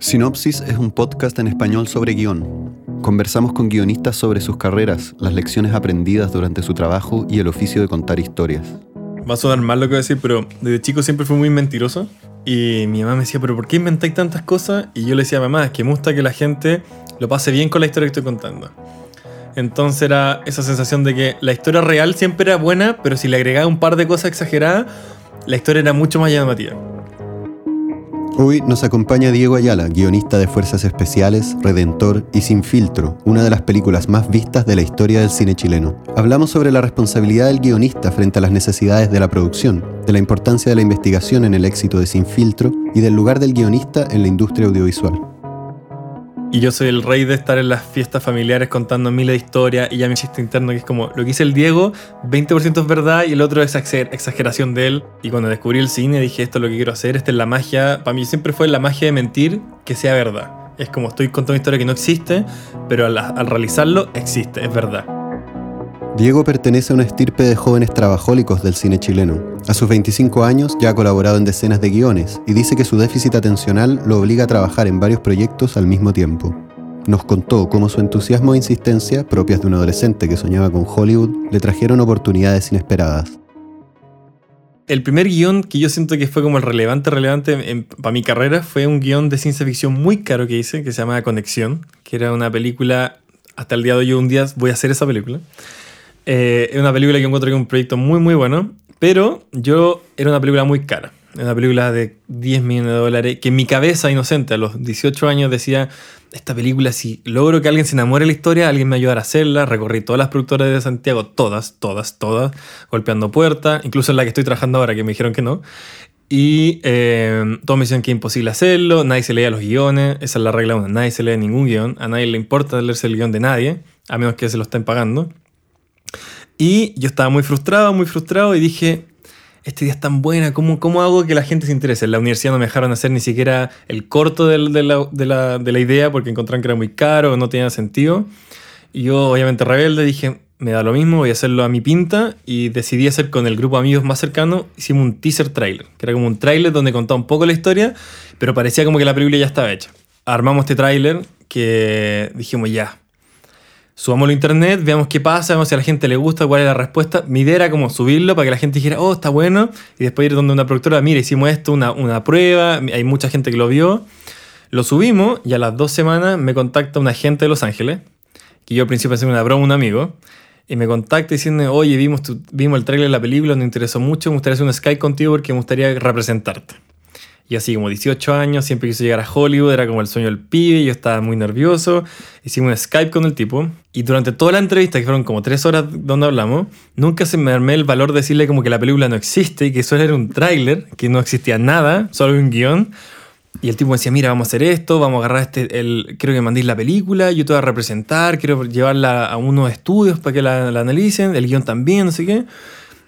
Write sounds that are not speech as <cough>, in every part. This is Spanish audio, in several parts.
Sinopsis es un podcast en español sobre guion. Conversamos con guionistas sobre sus carreras, las lecciones aprendidas durante su trabajo y el oficio de contar historias. Va a sonar mal lo que voy a decir, pero desde chico siempre fui muy mentiroso. Y mi mamá me decía, pero ¿por qué inventáis tantas cosas? Y yo le decía, mamá, es que me gusta que la gente lo pase bien con la historia que estoy contando. Entonces era esa sensación de que la historia real siempre era buena, pero si le agregaba un par de cosas exageradas, la historia era mucho más llamativa. Hoy nos acompaña Diego Ayala, guionista de Fuerzas Especiales, Redentor y Sin Filtro, una de las películas más vistas de la historia del cine chileno. Hablamos sobre la responsabilidad del guionista frente a las necesidades de la producción, de la importancia de la investigación en el éxito de Sin Filtro y del lugar del guionista en la industria audiovisual. Y yo soy el rey de estar en las fiestas familiares contando miles de historias y ya mi chiste interno que es como lo que dice el Diego, 20% es verdad y el otro es exageración de él. Y cuando descubrí el cine dije esto es lo que quiero hacer, esta es la magia, para mí siempre fue la magia de mentir que sea verdad. Es como estoy contando una historia que no existe, pero al realizarlo existe, es verdad. Diego pertenece a una estirpe de jóvenes trabajólicos del cine chileno. A sus 25 años ya ha colaborado en decenas de guiones y dice que su déficit atencional lo obliga a trabajar en varios proyectos al mismo tiempo. Nos contó cómo su entusiasmo e insistencia, propias de un adolescente que soñaba con Hollywood, le trajeron oportunidades inesperadas. El primer guion que yo siento que fue como el relevante, relevante para mi carrera fue un guion de ciencia ficción muy caro que hice, que se llama Conexión, que era una película, hasta el día de hoy un día voy a hacer esa película eh, es una película que encuentro que es un proyecto muy, muy bueno, pero yo era una película muy cara. Era una película de 10 millones de dólares, que en mi cabeza inocente, a los 18 años, decía, esta película, si logro que alguien se enamore de la historia, alguien me ayudará a hacerla. Recorrí todas las productoras de Santiago, todas, todas, todas, golpeando puertas, incluso en la que estoy trabajando ahora, que me dijeron que no. Y eh, todos me decían que es imposible hacerlo, nadie se leía los guiones, esa es la regla una, nadie se lee ningún guion, a nadie le importa leerse el guion de nadie, a menos que se lo estén pagando. Y yo estaba muy frustrado, muy frustrado y dije, este día es tan buena, ¿cómo, ¿cómo hago que la gente se interese? En la universidad no me dejaron hacer ni siquiera el corto de, la, de, la, de la, idea porque encontraron que era muy caro, no tenía sentido. Y yo, obviamente rebelde, dije, me da lo mismo, voy a hacerlo a mi pinta y decidí hacer con el grupo de amigos más cercano, hicimos un teaser trailer, que era como un trailer donde contaba un poco la historia, pero parecía como que la película ya estaba hecha. Armamos este trailer que dijimos ya, subámoslo a internet, veamos qué pasa, veamos si a la gente le gusta, cuál es la respuesta. Mi idea era como subirlo para que la gente dijera, oh, está bueno, y después ir donde una productora, mire, hicimos esto, una, una prueba, hay mucha gente que lo vio. Lo subimos y a las dos semanas me contacta un agente de Los Ángeles, que yo al principio pensé una broma, un amigo, y me contacta diciendo, oye, vimos, vimos el trailer de la película, nos interesó mucho, me gustaría hacer un Skype contigo porque me gustaría representarte. Y así como 18 años, siempre quise llegar a Hollywood, era como el sueño del pibe, yo estaba muy nervioso. Hicimos un Skype con el tipo. Y durante toda la entrevista, que fueron como 3 horas donde hablamos, nunca se me armé el valor de decirle como que la película no existe y que eso era un tráiler, que no existía nada, solo un guion. Y el tipo me decía, mira, vamos a hacer esto, vamos a agarrar este, el, quiero que mandéis la película, yo te voy a representar, quiero llevarla a unos estudios para que la, la analicen, el guion también, no sé qué.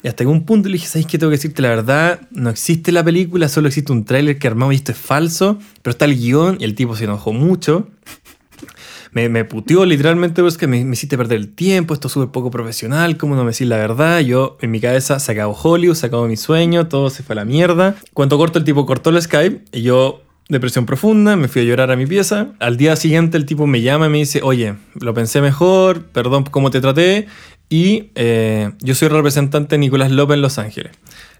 Y hasta que un punto le dije, ¿sabes qué? Tengo que decirte la verdad, no existe la película, solo existe un tráiler que armamos y esto es falso, pero está el guion y el tipo se enojó mucho. Me, me puteó literalmente, es que me, me, hiciste perder el tiempo, esto es súper poco profesional, ¿cómo no me decís la verdad? Yo en mi cabeza se acabó Hollywood, se acabó mi sueño, todo se fue a la mierda. Cuando corto el tipo cortó el Skype y yo depresión profunda, me fui a llorar a mi pieza. Al día siguiente el tipo me llama y me dice, oye, lo pensé mejor, perdón cómo te traté, y eh, yo soy representante de Nicolás López en Los Ángeles.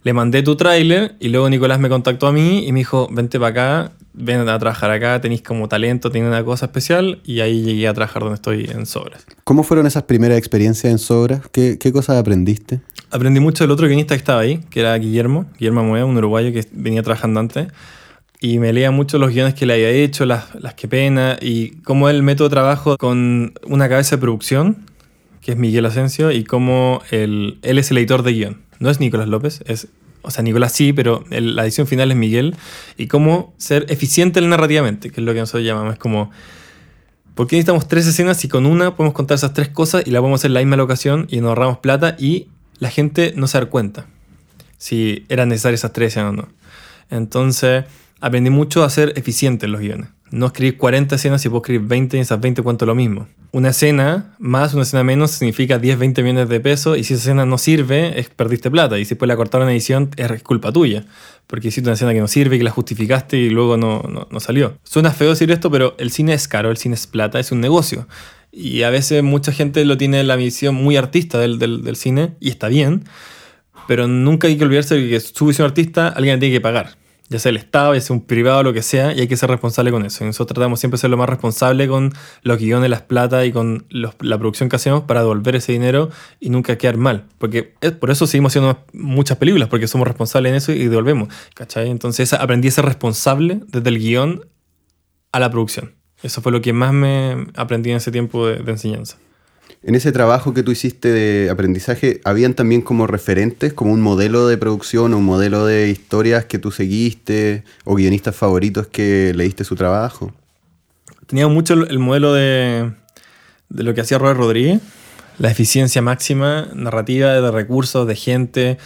Le mandé tu tráiler y luego Nicolás me contactó a mí y me dijo, vente para acá, ven a trabajar acá, tenéis como talento, tiene una cosa especial y ahí llegué a trabajar donde estoy en Sobras. ¿Cómo fueron esas primeras experiencias en Sobras? ¿Qué, qué cosas aprendiste? Aprendí mucho del otro guionista que estaba ahí, que era Guillermo, Guillermo un uruguayo que venía trabajando antes. Y me leía mucho los guiones que le había hecho, las, las que pena, y cómo el método de trabajo con una cabeza de producción es Miguel Asensio, y cómo él es el editor de guion. No es Nicolás López, es, o sea, Nicolás sí, pero la edición final es Miguel, y cómo ser eficiente narrativamente, que es lo que nosotros llamamos, es como, ¿por qué necesitamos tres escenas si con una podemos contar esas tres cosas y la podemos hacer en la misma locación y nos ahorramos plata y la gente no se da cuenta si eran necesarias esas tres escenas o no? Entonces, aprendí mucho a ser eficiente en los guiones. No escribir 40 escenas y puedo escribir 20 y esas 20 cuento lo mismo. Una escena más, una escena menos significa 10, 20 millones de pesos y si esa escena no sirve, es perdiste plata y si después la cortaron en edición es culpa tuya. Porque hiciste una escena que no sirve, que la justificaste y luego no, no, no salió. Suena feo decir esto, pero el cine es caro, el cine es plata, es un negocio. Y a veces mucha gente lo tiene la visión muy artista del, del, cine y está bien, pero nunca hay que olvidarse de que su visión artista alguien tiene que pagar ya sea el Estado, ya sea un privado, lo que sea, y hay que ser responsable con eso. Y nosotros tratamos siempre de ser lo más responsable con los guiones, las plata y con la producción que hacemos para devolver ese dinero y nunca quedar mal. Porque es, por eso seguimos haciendo muchas películas, porque somos responsables en eso y devolvemos. ¿Cachai? Entonces aprendí a ser responsable desde el guion a la producción. Eso fue lo que más me aprendí en ese tiempo de enseñanza. En ese trabajo que tú hiciste de aprendizaje, ¿habían también como referentes, como un modelo de producción o un modelo de historias que tú seguiste o guionistas favoritos que leíste su trabajo? Tenía mucho el modelo de, de lo que hacía Robert Rodríguez, la eficiencia máxima, narrativa de recursos, de gente.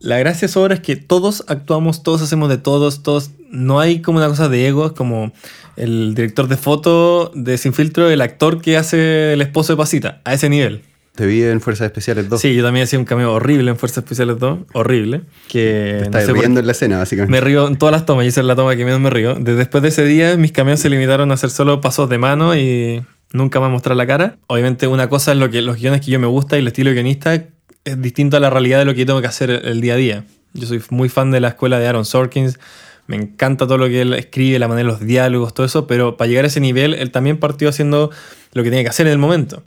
La gracia sobre es que todos actuamos, todos hacemos de todos, todos. No hay como una cosa de ego, como el director de foto de Sin Filtro, el actor que hace el esposo de Pasita, a ese nivel. Te vi en Fuerzas Especiales 2. Sí, yo también hacía un cameo horrible en Fuerzas Especiales 2. Horrible. Que, Estás riendo en la escena, básicamente. Me río en todas las tomas y esa es la toma que menos me río. Después de ese día, mis cameos se limitaron a hacer solo pasos de mano y nunca más mostrar la cara. Obviamente, una cosa es lo que, los guiones que yo me gusta y el estilo guionista es distinto a la realidad de lo que yo tengo que hacer el día a día. Yo soy muy fan de la escuela de Aaron Sorkins me encanta todo lo que él escribe, la manera de los diálogos, todo eso, pero para llegar a ese nivel, él también partió haciendo lo que tenía que hacer en el momento.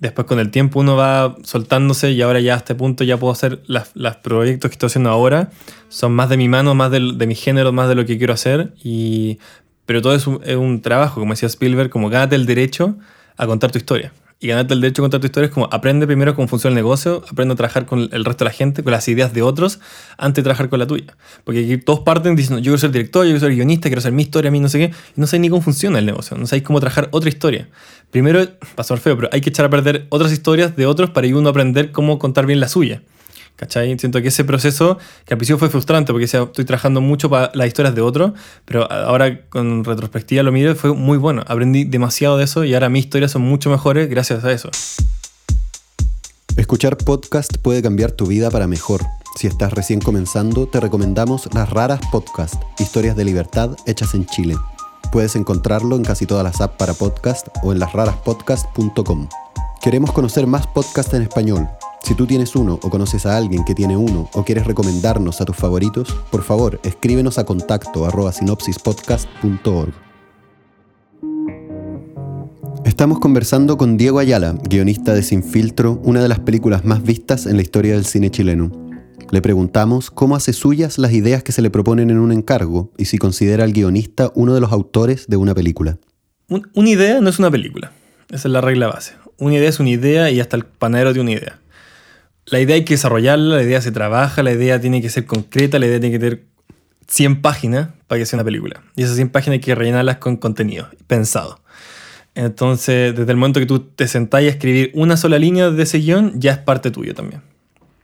Después con el tiempo uno va soltándose y ahora ya a este punto ya puedo hacer los proyectos que estoy haciendo ahora. Son más de mi mano, más de, de mi género, más de lo que quiero hacer. Y, pero todo es un, es un trabajo, como decía Spielberg, como gánate el derecho a contar tu historia y ganarte el derecho a contar tu historia es como aprende primero cómo funciona el negocio, aprende a trabajar con el resto de la gente, con las ideas de otros, antes de trabajar con la tuya. Porque aquí todos parten diciendo, yo quiero ser director, yo quiero ser guionista, quiero hacer mi historia, a mí no sé qué, y no sé ni cómo funciona el negocio, no sabéis cómo trabajar otra historia. Primero, pasó feo, pero hay que echar a perder otras historias de otros para ir uno aprender cómo contar bien la suya. ¿Cachai? Siento que ese proceso, que al principio fue frustrante porque estoy trabajando mucho para las historias de otros, pero ahora con retrospectiva lo miro, fue muy bueno. Aprendí demasiado de eso y ahora mis historias son mucho mejores gracias a eso. Escuchar podcast puede cambiar tu vida para mejor. Si estás recién comenzando, te recomendamos Las Raras Podcast, historias de libertad hechas en Chile. Puedes encontrarlo en casi todas las apps para podcast o en lasraraspodcast.com. Queremos conocer más podcasts en español si tú tienes uno o conoces a alguien que tiene uno o quieres recomendarnos a tus favoritos, por favor escríbenos a contacto sinopsispodcast.org. Estamos conversando con Diego Ayala, guionista de Sin Filtro, una de las películas más vistas en la historia del cine chileno. Le preguntamos cómo hace suyas las ideas que se le proponen en un encargo y si considera al guionista uno de los autores de una película. una idea no es una película, esa es la regla base. Una idea es una idea y hasta el panadero de una idea la idea hay que desarrollarla, la idea se trabaja, la idea tiene que ser concreta, la idea tiene que tener 100 páginas para que sea una película. Y esas 100 páginas hay que rellenarlas con contenido pensado. Entonces, desde el momento que tú te sentás a escribir una sola línea de ese guion, ya es parte tuyo también.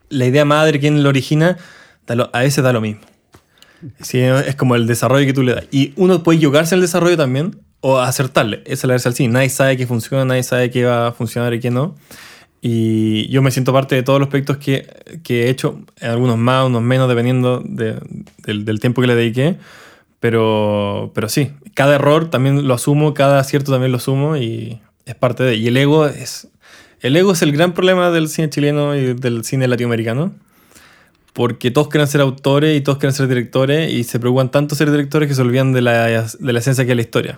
La idea madre, quien lo origina, a veces da lo mismo. es como el desarrollo que tú le das. Y uno puede equivocarse en el desarrollo también o acertarle. Esa es la verdad al cine. Nadie sabe qué funciona, nadie sabe qué va a funcionar y qué no. Y yo me siento parte de todos los proyectos que, que he hecho, algunos más, unos menos, dependiendo del, del, tiempo que le dediqué. Pero, pero sí, cada error también lo asumo, cada acierto también lo asumo y es parte de... Y el ego es, el ego es el gran problema del cine chileno y del cine latinoamericano. Porque todos quieren ser autores y todos quieren ser directores y se preocupan tanto ser directores que se olvidan de la, de la esencia que es la historia.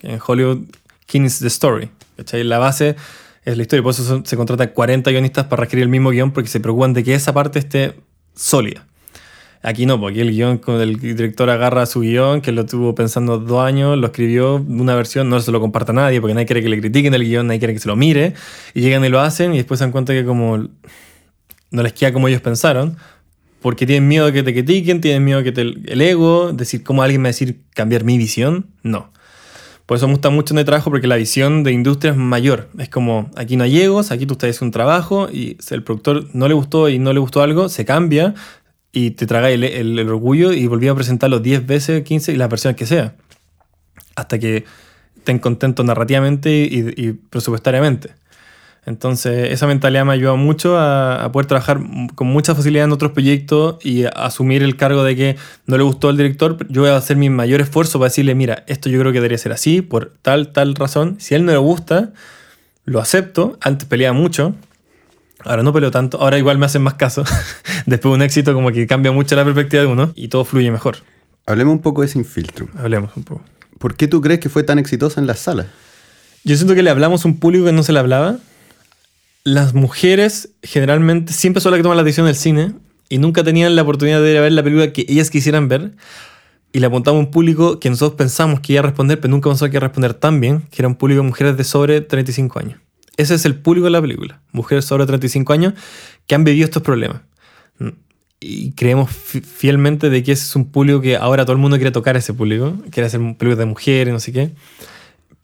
En Hollywood, King is the story. La base es la historia. Por eso se contratan 40 guionistas para reescribir el mismo guion porque se preocupan de que esa parte esté sólida. Aquí no, porque el guion, con el director agarra su guion, que lo tuvo pensando dos años, lo escribió una versión, no se lo comparta a nadie, porque nadie quiere que le critiquen el guion, nadie quiere que se lo mire, y llegan y lo hacen, y después se dan cuenta que como no les queda como ellos pensaron, porque tienen miedo que te critiquen, tienen miedo que te, el ego, decir, ¿cómo alguien me va a decir cambiar mi visión? No. Por eso me gusta mucho donde trabajo, porque la visión de industria es mayor. Es como, aquí no hay egos, aquí tú estás un trabajo y si el productor no le gustó y no le gustó algo, se cambia y te traga el, orgullo y volví a presentarlo 10 veces, 15 y las versiones que sea. hasta que estén contentos narrativamente y, presupuestariamente. Entonces, esa mentalidad me ha ayudado mucho a, poder trabajar con mucha facilidad en otros proyectos y asumir el cargo de que no le gustó al director. Yo voy a hacer mi mayor esfuerzo para decirle, mira, esto yo creo que debería ser así, por tal, tal razón. Si a él no le gusta, lo acepto. Antes peleaba mucho, ahora no peleo tanto. Ahora igual me hacen más caso. <laughs> Después de un éxito, como que cambia mucho la perspectiva de uno y todo fluye mejor. Hablemos un poco de Sin Filtro. Hablemos un poco. ¿Por qué tú crees que fue tan exitosa en las salas? Yo siento que le hablamos a un público que no se le hablaba. Las mujeres generalmente siempre son las que toman la decisión del cine y nunca tenían la oportunidad de ver la película que ellas quisieran ver. Y le apuntamos a un público que nosotros pensamos que iba a responder, pero nunca pensamos que iba a responder tan bien, que era un público de mujeres de sobre 35 años. Ese es el público de la película. Mujeres sobre 35 años que han vivido estos problemas. Y creemos fielmente de que ese es un público que ahora todo el mundo quiere tocar ese público. Quiere hacer público de mujeres, no sé qué.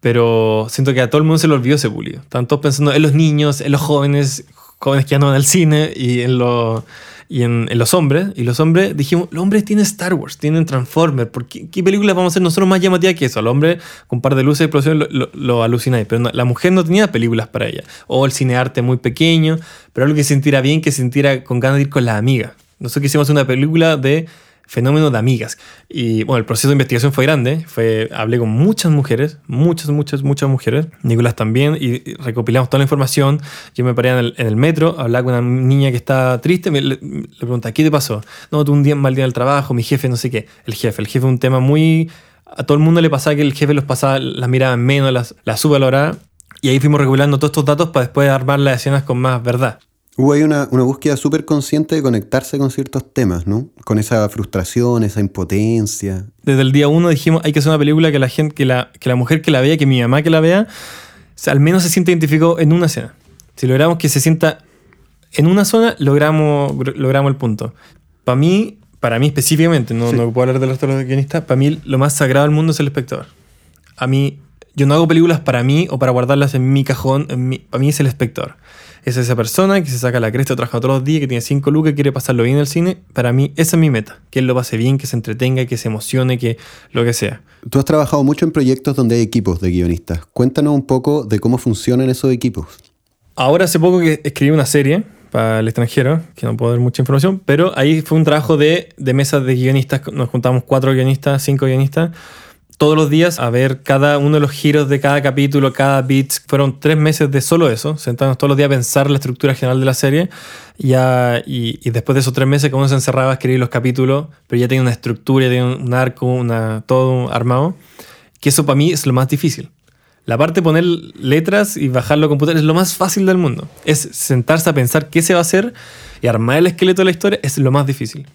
Pero siento que a todo el mundo se le olvidó ese público. Están todos pensando en los niños, en los jóvenes, jóvenes que ya no van al cine y en los y en, los hombres. Y los hombres dijimos, los hombres tienen Star Wars, tienen Transformers. ¿Por qué, qué películas vamos a hacer nosotros más llamativas que eso? Al hombre con un par de luces y explosiones lo, lo, alucináis. Pero la mujer no tenía películas para ella. O el cinearte muy pequeño, pero algo que sintiera bien, que sintiera con ganas de ir con las amigas. Nosotros quisimos una película de fenómeno de amigas. Y bueno, el proceso de investigación fue grande. Fue, hablé con muchas mujeres, muchas, muchas, muchas mujeres. Nicolás también. Y recopilamos toda la información. Yo me paré en el, metro, hablaba con una niña que está triste. Me, le, pregunta, ¿qué te pasó? No, tuve un día, mal día en el trabajo, mi jefe, no sé qué. El jefe. El jefe es un tema muy... A todo el mundo le pasaba que el jefe los pasaba, las miraba menos, las, las subvaloraba. Y ahí fuimos recopilando todos estos datos para después armar las escenas con más verdad. Hubo ahí una, búsqueda súper consciente de conectarse con ciertos temas, ¿no? Con esa frustración, esa impotencia. Desde el día uno dijimos, hay que hacer una película que la gente, que la, que la mujer que la vea, que mi mamá que la vea, al menos se sienta identificado en una escena. Si logramos que se sienta en una zona, logramos, logramos el punto. Para mí, para mí específicamente, no, no puedo hablar de los guionistas, para mí lo más sagrado del mundo es el espectador. A mí, yo no hago películas para mí o para guardarlas en mi cajón, en para mí es el espectador es esa persona que se saca la cresta, trabaja todos los días, que tiene cinco lucas, quiere pasarlo bien en el cine. Para mí, esa es mi meta. Que él lo pase bien, que se entretenga, que se emocione, que lo que sea. Tú has trabajado mucho en proyectos donde hay equipos de guionistas. Cuéntanos un poco de cómo funcionan esos equipos. Ahora hace poco que escribí una serie para el extranjero, que no puedo dar mucha información, pero ahí fue un trabajo de, de mesas de guionistas. Nos juntamos cuatro guionistas, cinco guionistas todos los días a ver cada uno de los giros de cada capítulo, cada beat. Fueron tres meses de solo eso, sentarnos todos los días a pensar la estructura general de la serie. Ya, y, después de esos tres meses, como uno se encerraba a escribir los capítulos, pero ya tenía una estructura, ya tenía un arco, una, todo armado. Que eso para mí es lo más difícil. La parte de poner letras y bajarlo a computador es lo más fácil del mundo. Es sentarse a pensar qué se va a hacer y armar el esqueleto de la historia es lo más difícil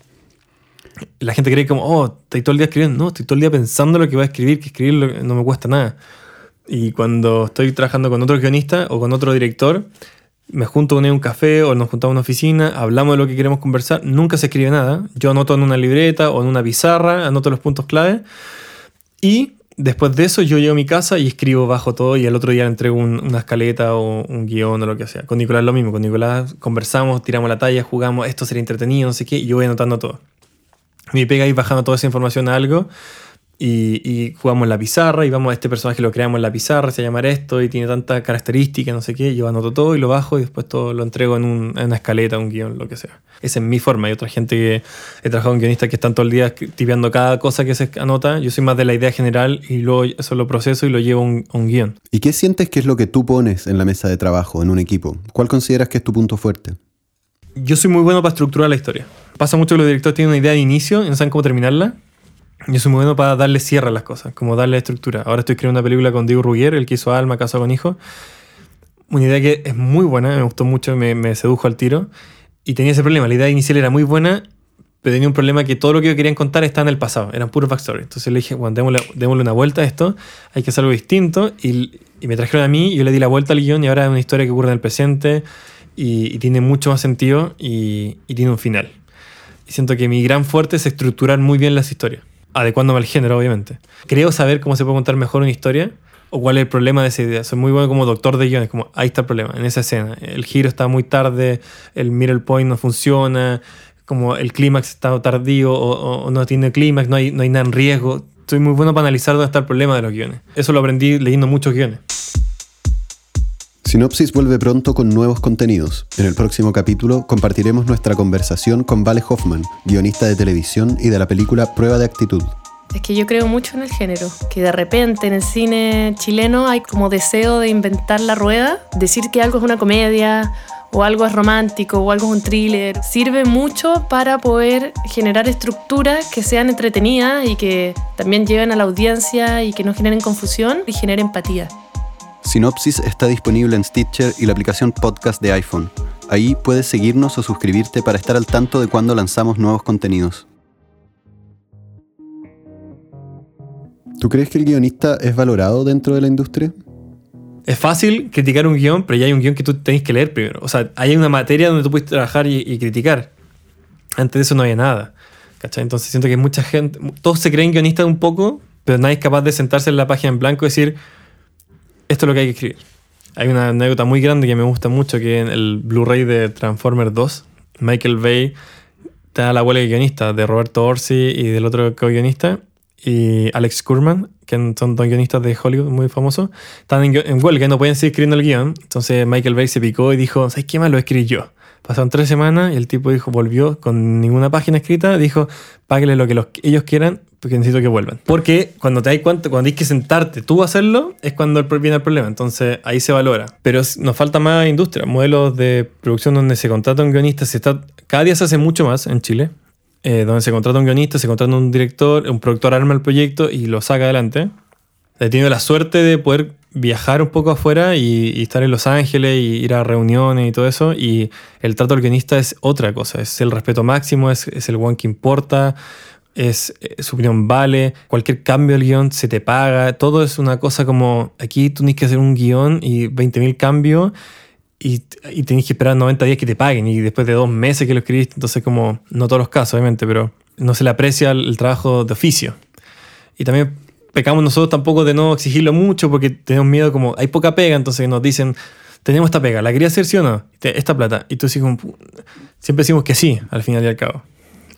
la gente cree como, oh, estoy todo el día escribiendo. No, estoy todo el día pensando lo que voy a escribir, que escribirlo no me cuesta nada. Y cuando estoy trabajando con otro guionista o con otro director, me junto con él un café o nos juntamos en una oficina, hablamos de lo que queremos conversar, nunca se escribe nada. Yo anoto en una libreta o en una pizarra, anoto los puntos clave. Y después de eso yo llego a mi casa y escribo bajo todo y el otro día le entrego una escaleta o un guion o lo que sea. Con Nicolás lo mismo, con Nicolás conversamos, tiramos la talla, jugamos, esto sería entretenido, no sé qué, y yo voy anotando todo me pega ahí bajando toda esa información a algo y, jugamos la pizarra y vamos a este personaje lo creamos en la pizarra, se llama esto y tiene tanta característica, no sé qué, yo anoto todo y lo bajo y después todo lo entrego en, una escaleta, un guion, lo que sea. Esa es mi forma. Hay otra gente que he trabajado con guionistas que están todo el día tipeando cada cosa que se anota. Yo soy más de la idea general y luego eso lo proceso y lo llevo a un, un guion. ¿Y qué sientes que es lo que tú pones en la mesa de trabajo, en un equipo? ¿Cuál consideras que es tu punto fuerte? Yo soy muy bueno para estructurar la historia pasa mucho que los directores tienen una idea de inicio y no saben cómo terminarla. Yo soy muy bueno para darle cierre a las cosas, como darle estructura. Ahora estoy escribiendo una película con Diego Rugier, el que hizo Alma, Casado con Hijo. Una idea que es muy buena, me gustó mucho, me, sedujo al tiro. Y tenía ese problema, la idea inicial era muy buena, pero tenía un problema que todo lo que yo quería contar está en el pasado, eran puros backstory. Entonces le dije, bueno, démosle, démosle, una vuelta a esto, hay que hacer algo distinto. Y, y, me trajeron a mí, yo le di la vuelta al guion y ahora es una historia que ocurre en el presente y, y tiene mucho más sentido y, y tiene un final siento que mi gran fuerte es estructurar muy bien las historias, adecuándome al género, obviamente. Creo saber cómo se puede contar mejor una historia o cuál es el problema de esa idea. Soy muy bueno como doctor de guiones, como ahí está el problema, en esa escena. El giro está muy tarde, el middle point no funciona, como el clímax está tardío o, no tiene clímax, no hay, no hay nada en riesgo. soy muy bueno para analizar dónde está el problema de los guiones. Eso lo aprendí leyendo muchos guiones. Sinopsis vuelve pronto con nuevos contenidos. En el próximo capítulo compartiremos nuestra conversación con Vale Hoffman, guionista de televisión y de la película Prueba de Actitud. Es que yo creo mucho en el género, que de repente en el cine chileno hay como deseo de inventar la rueda, decir que algo es una comedia o algo es romántico o algo es un thriller, sirve mucho para poder generar estructuras que sean entretenidas y que también lleguen a la audiencia y que no generen confusión y generen empatía. Sinopsis está disponible en Stitcher y la aplicación podcast de iPhone. Ahí puedes seguirnos o suscribirte para estar al tanto de cuando lanzamos nuevos contenidos. ¿Tú crees que el guionista es valorado dentro de la industria? Es fácil criticar un guion, pero ya hay un guion que tú tenés que leer primero. O sea, hay una materia donde tú puedes trabajar y, criticar. Antes de eso no había nada. Entonces siento que mucha gente, todos se creen guionistas un poco, pero nadie es capaz de sentarse en la página en blanco y decir, esto es lo que hay que escribir. Hay una anécdota muy grande que me gusta mucho, que en el Blu-ray de Transformers 2, Michael Bay está la huelga de guionista de Roberto Orsi y del otro co-guionista, y Alex Kurman, que son dos guionistas de Hollywood muy famosos, están en, huelga y no pueden seguir escribiendo el guion. Entonces Michael Bay se picó y dijo, ¿sabes qué más lo escribí yo? Pasaron tres semanas y el tipo dijo, volvió con ninguna página escrita, dijo, páguele lo que los, ellos quieran porque necesito que vuelvan. Porque cuando te das cuenta, cuando tienes que sentarte tú a hacerlo, es cuando viene el problema. Entonces ahí se valora. Pero nos falta más industria, modelos de producción donde se contrata un guionista. Se está, cada día se hace mucho más en Chile. Eh, donde se contrata un guionista, se contrata un director, un productor arma el proyecto y lo saca adelante. He tenido la suerte de poder viajar un poco afuera y, estar en Los Ángeles y ir a reuniones y todo eso. Y el trato del guionista es otra cosa, es el respeto máximo, es, es el one que importa, es, eh, su opinión vale, cualquier cambio del guion se te paga, todo es una cosa como aquí tú tienes que hacer un guion y 20.000 cambios y, y tenés que esperar 90 días que te paguen y después de dos meses que lo escribiste, entonces como, no todos los casos obviamente, pero no se le aprecia el, trabajo de oficio. Y también pecamos nosotros tampoco de no exigirlo mucho porque tenemos miedo como, hay poca pega, entonces nos dicen, tenemos esta pega, ¿la quería hacer sí o no? Esta plata. Y tú decís siempre decimos que sí, al final y al cabo.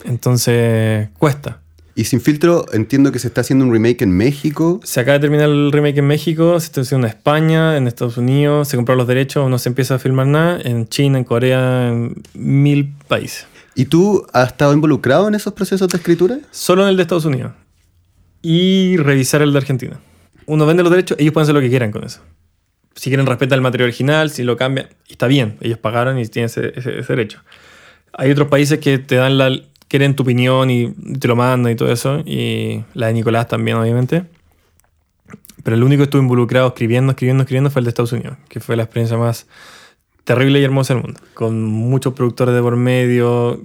Entonces, cuesta. Y sin filtro, entiendo que se está haciendo un remake en México. Se acaba de terminar el remake en México, se está haciendo en España, en Estados Unidos, se compraron los derechos, no se empieza a filmar nada, en China, en Corea, en mil países. ¿Y tú has estado involucrado en esos procesos de escritura? Solo en el de Estados Unidos. Y revisar el de Argentina. Uno vende los derechos, ellos pueden hacer lo que quieran con eso. Si quieren respetar el material original, si lo cambian, está bien, ellos pagaron y tienen ese derecho. Hay otros países que te dan la, quieren tu opinión y te lo mandan y todo eso. Y la de Nicolás también, obviamente. Pero el único que estuvo involucrado escribiendo, escribiendo, escribiendo fue el de Estados Unidos, que fue la experiencia más terrible y hermosa del mundo. Con muchos productores de por medio.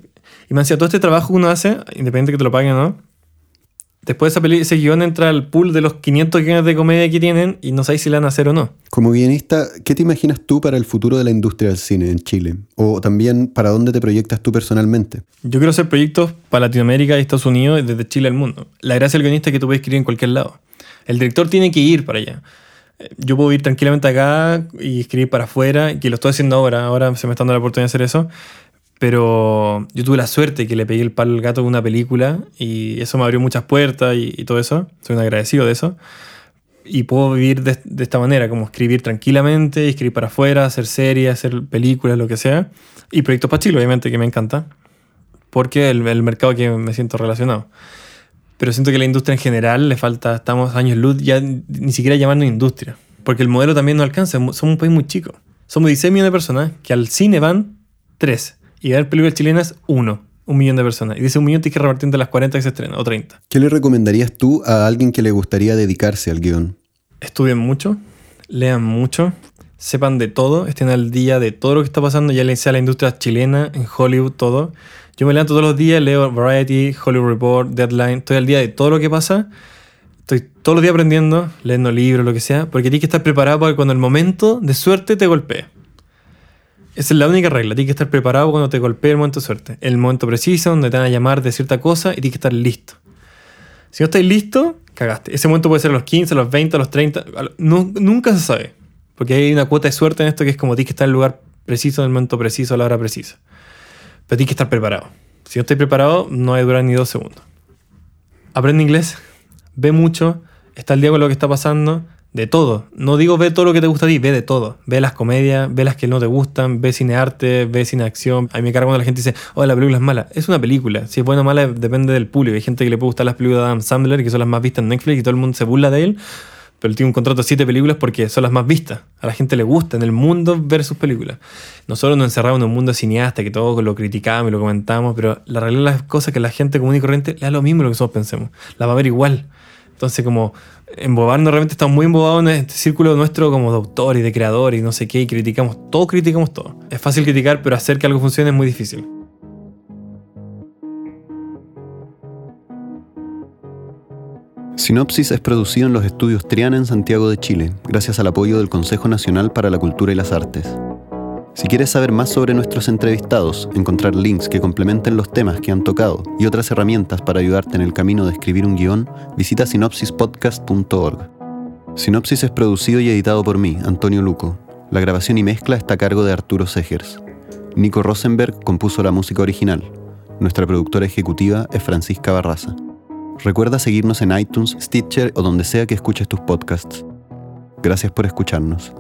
Y me decía, todo este trabajo que uno hace, independiente que te lo paguen o no, Después esa ese guion entra al pool de los 500 guiones de comedia que tienen y no sabéis si la van a hacer o no. Como guionista, ¿qué te imaginas tú para el futuro de la industria del cine en Chile? O también, ¿para dónde te proyectas tú personalmente? Yo quiero hacer proyectos para Latinoamérica y Estados Unidos desde Chile al mundo. La gracia del guionista es que tú puedes escribir en cualquier lado. El director tiene que ir para allá. Yo puedo ir tranquilamente acá y escribir para afuera, que lo estoy haciendo ahora. Ahora se me está dando la oportunidad de hacer eso. Pero yo tuve la suerte que le pegué el palo al gato con una película y eso me abrió muchas puertas y, todo eso. Soy un agradecido de eso. Y puedo vivir de, esta manera, como escribir tranquilamente, escribir para afuera, hacer series, hacer películas, lo que sea. Y proyectos para Chile, obviamente, que me encanta. Porque el, el mercado que me siento relacionado. Pero siento que la industria en general le falta, estamos años luz, ya ni siquiera llamando industria. Porque el modelo también no alcanza. Somos un país muy chico. Somos 16 millones de personas que al cine van 3 y ver películas chilenas, uno. Un millón de personas. Y dice un millón tienes que repartir entre las 40 que se estrenan, o 30. ¿Qué le recomendarías tú a alguien que le gustaría dedicarse al guion? Estudien mucho, lean mucho, sepan de todo, estén al día de todo lo que está pasando, ya sea la industria chilena, en Hollywood, todo. Yo me levanto todos los días, leo Variety, Hollywood Report, Deadline, estoy al día de todo lo que pasa. Estoy todos los días aprendiendo, leyendo libros, lo que sea, porque tienes que estar preparado para que cuando el momento de suerte te golpee. Esa es la única regla. Tienes que estar preparado cuando te golpee el momento de suerte. El momento preciso donde te van a llamar de cierta cosa y tienes que estar listo. Si no estáis listo, cagaste. Ese momento puede ser a los 15, a los 20, a los 30. nunca se sabe. Porque hay una cuota de suerte en esto que es como tienes que estar en el lugar preciso, en el momento preciso, a la hora precisa. Pero tienes que estar preparado. Si no estáis preparado, no hay durar ni dos segundos. Aprende inglés. ve mucho, está al día con lo que está pasando, de todo. No digo ve todo lo que te gusta a ti, ve de todo. Ve las comedias, ve las que no te gustan, ve cine arte, ve cine acción. A mí me carga cuando la gente dice, oh, la película es mala. Es una película. Si es buena o mala depende del público. Hay gente que le puede gustar las películas de Adam Sandler, que son las más vistas en Netflix y todo el mundo se burla de él. Pero él tiene un contrato de siete películas porque son las más vistas. A la gente le gusta en el mundo ver sus películas. Nosotros nos encerramos en un mundo cineasta que todos lo criticamos y lo comentamos, pero la realidad de las cosas que la gente común y corriente le da lo mismo lo que nosotros pensemos. La va a ver igual. Entonces, como embobarnos, realmente estamos muy embobados en este círculo nuestro como de y de creador y no sé qué, y criticamos todo, criticamos todo. Es fácil criticar, pero hacer que algo funcione es muy difícil. Sinopsis es producido en los estudios Triana en Santiago de Chile, gracias al apoyo del Consejo Nacional para la Cultura y las Artes. Si quieres saber más sobre nuestros entrevistados, encontrar links que complementen los temas que han tocado y otras herramientas para ayudarte en el camino de escribir un guion, visita sinopsispodcast.org. Sinopsis es producido y editado por mí, Antonio Luco. La grabación y mezcla está a cargo de Arturo Segers. Nico Rosenberg compuso la música original. Nuestra productora ejecutiva es Francisca Barraza. Recuerda seguirnos en iTunes, Stitcher o donde sea que escuches tus podcasts. Gracias por escucharnos.